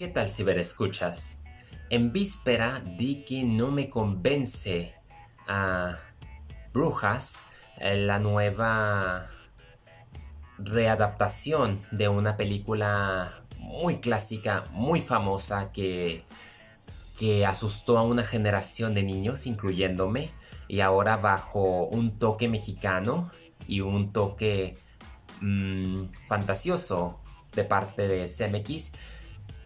¿Qué tal ciberescuchas? En víspera di que no me convence a Brujas, eh, la nueva readaptación de una película muy clásica, muy famosa que, que asustó a una generación de niños, incluyéndome, y ahora bajo un toque mexicano y un toque mm, fantasioso de parte de CMX,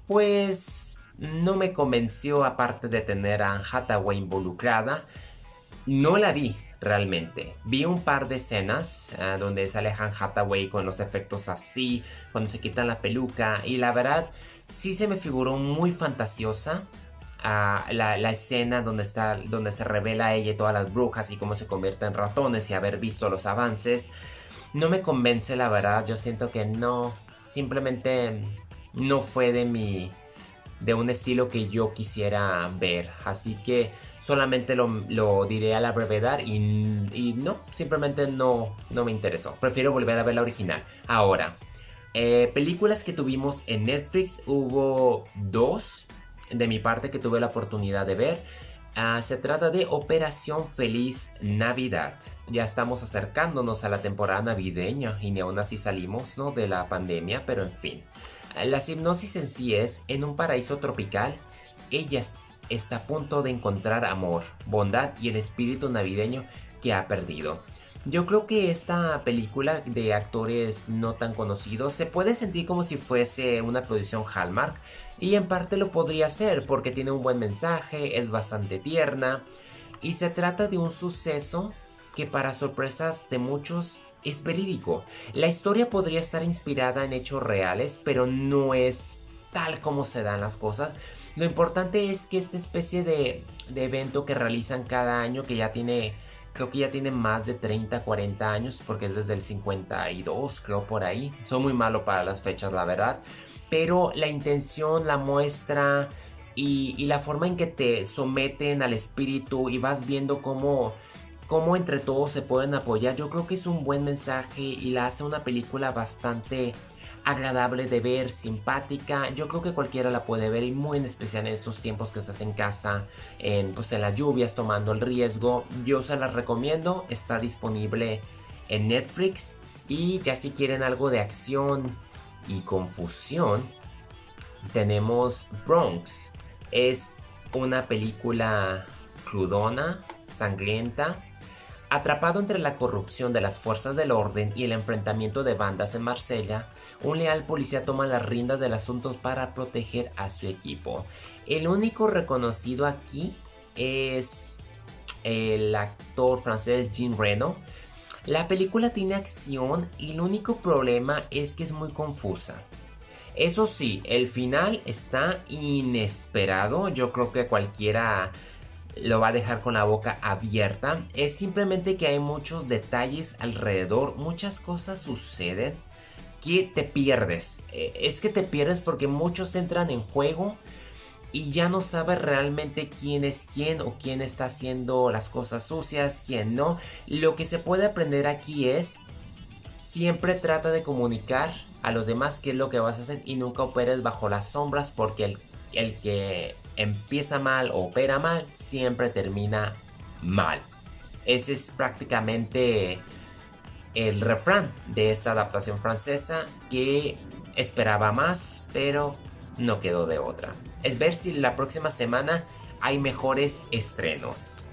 pues no me convenció aparte de tener a Hathaway involucrada. No la vi realmente. Vi un par de escenas ah, donde sale Han Hathaway con los efectos así, cuando se quita la peluca y la verdad sí se me figuró muy fantasiosa. Ah, la, escena donde, está, donde se revela ella y todas las brujas y cómo se convierte en ratones y haber visto los avances. No me convence la verdad, yo siento que no, simplemente no fue de mi de un estilo que yo quisiera ver así que solamente lo, diré a la brevedad y, no simplemente no no me interesó prefiero volver a ver la original ahora eh, películas que tuvimos en Netflix hubo dos de mi parte que tuve la oportunidad de ver Ah, se trata de Operación Feliz Navidad. Ya estamos acercándonos a la temporada navideña y ni aún así salimos ¿no? de la pandemia, pero en fin. La hipnosis en sí es, en un paraíso tropical, ella está a punto de encontrar amor, bondad y el espíritu navideño que ha perdido. Yo creo que esta película de actores no tan conocidos se puede sentir como si fuese una producción Hallmark y en parte lo podría ser porque tiene un buen mensaje, es bastante tierna y se trata de un suceso que para sorpresas de muchos es verídico. La historia podría estar inspirada en hechos reales, pero no es tal como se dan las cosas. Lo importante es que esta especie de, de evento que realizan cada año, que ya tiene Creo que ya tiene más de 30, 40 años porque es desde el 52, creo por ahí. Soy muy malo para las fechas, la verdad. Pero la intención, la muestra y, la forma en que te someten al espíritu y vas viendo cómo, cómo entre todos se pueden apoyar, yo creo que es un buen mensaje y la hace una película bastante agradable de ver, simpática. Yo creo que cualquiera la puede ver y muy en especial en estos tiempos que estás en casa, en, pues en las lluvias, tomando el riesgo. Yo se las recomiendo, está disponible en Netflix. Y ya si quieren algo de acción y confusión, tenemos Bronx. Es una película crudona, sangrienta, Atrapado entre la corrupción de las fuerzas del orden y el enfrentamiento de bandas en Marsella, un leal policía toma las riendas del asunto para proteger a su equipo. El único reconocido aquí es el actor francés Jean Reno. La película tiene acción y el único problema es que es muy confusa. Eso sí, el final está inesperado. Yo creo que cualquiera lo va a dejar con la boca abierta. Es simplemente que hay muchos detalles alrededor, muchas cosas suceden que te pierdes. Eh, es que te pierdes porque muchos entran en juego y ya no sabes realmente quién es quién o quién está haciendo las cosas sucias, quién no. Lo que se puede aprender aquí es siempre trata de comunicar a los demás qué es lo que vas a hacer y nunca operes bajo las sombras porque el, el que empieza mal o opera mal, siempre termina mal. Ese es prácticamente el refrán de esta adaptación francesa que esperaba más, pero no quedó de otra. Es ver si la próxima semana hay mejores estrenos.